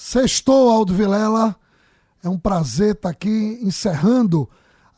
Sextou, Aldo Vilela. É um prazer estar aqui encerrando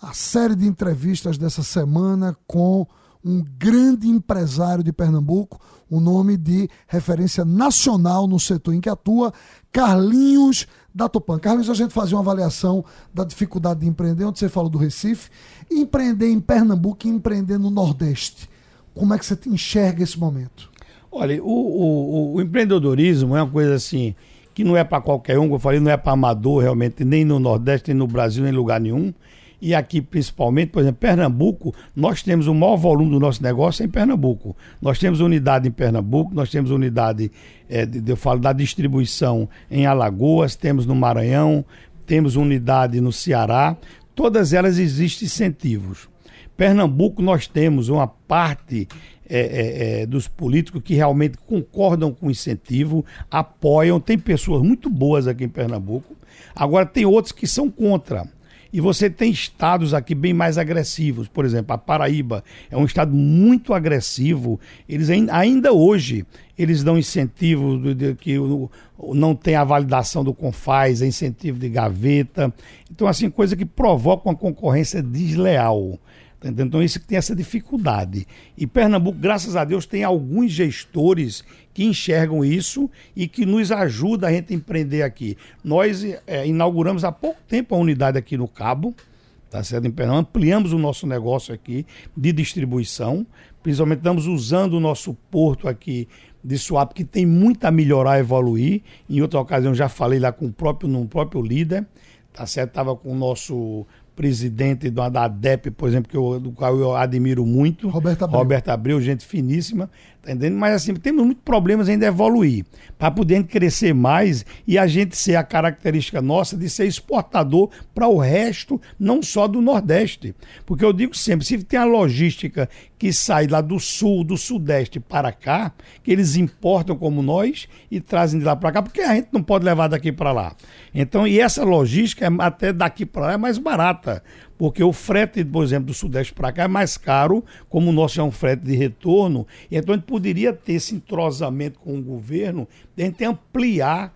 a série de entrevistas dessa semana com um grande empresário de Pernambuco, um nome de referência nacional no setor em que atua, Carlinhos da Tupan. Carlinhos, a gente fazia uma avaliação da dificuldade de empreender, onde você falou do Recife, empreender em Pernambuco e empreender no Nordeste. Como é que você enxerga esse momento? Olha, o, o, o empreendedorismo é uma coisa assim que não é para qualquer um, como eu falei, não é para amador realmente, nem no Nordeste, nem no Brasil, nem em lugar nenhum. E aqui, principalmente, por exemplo, Pernambuco, nós temos o maior volume do nosso negócio em Pernambuco. Nós temos unidade em Pernambuco, nós temos unidade, é, eu falo da distribuição em Alagoas, temos no Maranhão, temos unidade no Ceará. Todas elas existem incentivos. Pernambuco, nós temos uma parte é, é, é, dos políticos que realmente concordam com o incentivo, apoiam. Tem pessoas muito boas aqui em Pernambuco. Agora, tem outros que são contra. E você tem estados aqui bem mais agressivos. Por exemplo, a Paraíba é um estado muito agressivo. Eles ainda, hoje eles dão incentivo de, de, que não tem a validação do Confaz, é incentivo de gaveta. Então, assim, coisa que provoca uma concorrência desleal. Então, isso que tem essa dificuldade. E Pernambuco, graças a Deus, tem alguns gestores que enxergam isso e que nos ajudam a gente empreender aqui. Nós é, inauguramos há pouco tempo a unidade aqui no Cabo, tá certo? Em Pernambuco, ampliamos o nosso negócio aqui de distribuição, principalmente estamos usando o nosso porto aqui de Suape, que tem muito a melhorar, evoluir. Em outra ocasião já falei lá com o próprio, no próprio líder, tá certo? Estava com o nosso presidente da ADEP, por exemplo, que eu, do qual eu admiro muito. Roberto Abreu. Roberto Abreu, gente finíssima, tá entendendo? Mas assim, temos muitos problemas ainda evoluir. Para poder crescer mais e a gente ser a característica nossa de ser exportador para o resto, não só do Nordeste. Porque eu digo sempre, se tem a logística que sai lá do sul, do sudeste para cá, que eles importam como nós e trazem de lá para cá, porque a gente não pode levar daqui para lá. Então, e essa logística é até daqui para lá é mais barata, porque o frete, por exemplo, do Sudeste para cá é mais caro, como o nosso é um frete de retorno, então a gente poderia ter esse entrosamento com o governo, de a gente ampliar,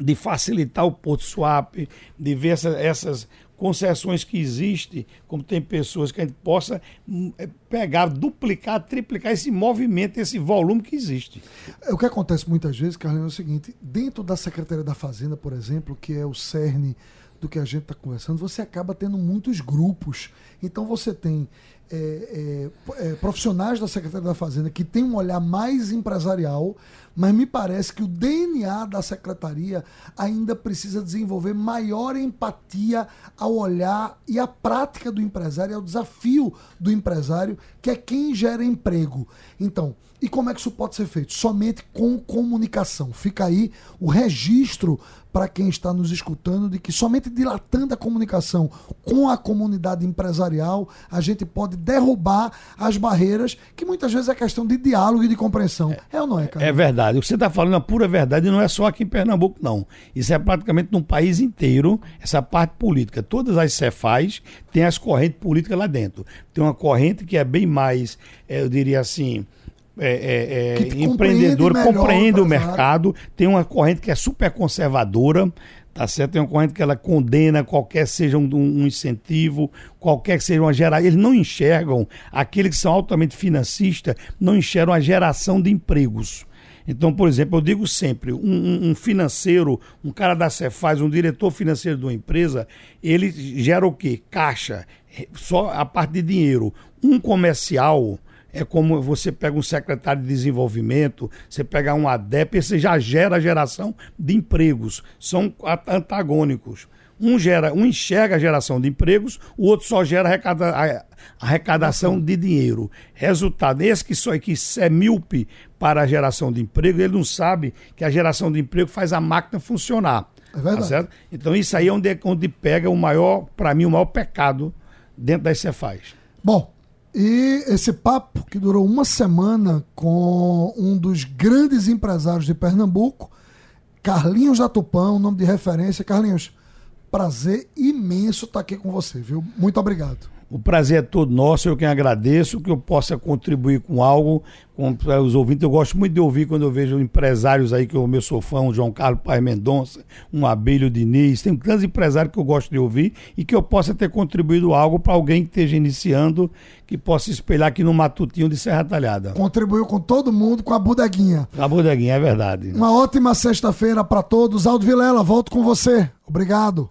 de facilitar o Porto Swap, de ver essa, essas concessões que existem, como tem pessoas que a gente possa hum, é, pegar, duplicar, triplicar esse movimento, esse volume que existe. É, o que acontece muitas vezes, Carlinhos, é o seguinte: dentro da Secretaria da Fazenda, por exemplo, que é o cerne do que a gente está conversando, você acaba tendo muitos grupos. Então você tem é, é, é, profissionais da Secretaria da Fazenda que têm um olhar mais empresarial, mas me parece que o DNA da secretaria ainda precisa desenvolver maior empatia ao olhar e à prática do empresário, ao desafio do empresário, que é quem gera emprego. Então, e como é que isso pode ser feito? Somente com comunicação. Fica aí o registro para quem está nos escutando de que somente dilatando a comunicação com a comunidade empresarial a gente pode derrubar as barreiras que muitas vezes é questão de diálogo e de compreensão. É, é ou não é, cara? É verdade. O que você está falando é pura verdade não é só aqui em Pernambuco, não. Isso é praticamente no país inteiro, essa parte política. Todas as cefais têm as correntes políticas lá dentro. Tem uma corrente que é bem mais, é, eu diria assim, é, é, é, empreendedor, compreende o mercado, tem uma corrente que é super conservadora, tá certo? Tem uma corrente que ela condena qualquer seja um, um incentivo, qualquer que seja uma geração. Eles não enxergam, aqueles que são altamente financistas, não enxergam a geração de empregos. Então, por exemplo, eu digo sempre, um, um, financeiro, um cara da Cefaz, um diretor financeiro de uma empresa, ele gera o quê? Caixa, só a parte de dinheiro. Um comercial, é como você pega um secretário de desenvolvimento, você pega um ADEP, você já gera a geração de empregos. São antagônicos. Um, gera, um enxerga a geração de empregos, o outro só gera arrecada, arrecadação de dinheiro. Resultado, esse que só que é míope para a geração de emprego, ele não sabe que a geração de emprego faz a máquina funcionar. É verdade. Tá então isso aí é onde, é onde pega o maior, para mim, o maior pecado dentro das Cefaz. Bom, e esse papo que durou uma semana com um dos grandes empresários de Pernambuco, Carlinhos da Tupã, um nome de referência. Carlinhos, prazer imenso estar aqui com você, viu? Muito obrigado. O prazer é todo nosso, eu quem agradeço, que eu possa contribuir com algo com os ouvintes. Eu gosto muito de ouvir quando eu vejo empresários aí, que eu meu sou fã, o João Carlos Paz Mendonça, um Abelho Diniz, tem tantos empresários que eu gosto de ouvir e que eu possa ter contribuído algo para alguém que esteja iniciando, que possa espelhar aqui no Matutinho de Serra Talhada. Contribuiu com todo mundo, com a bodeguinha. A bodeguinha, é verdade. Uma ótima sexta-feira para todos. Aldo Vilela, volto com você. Obrigado.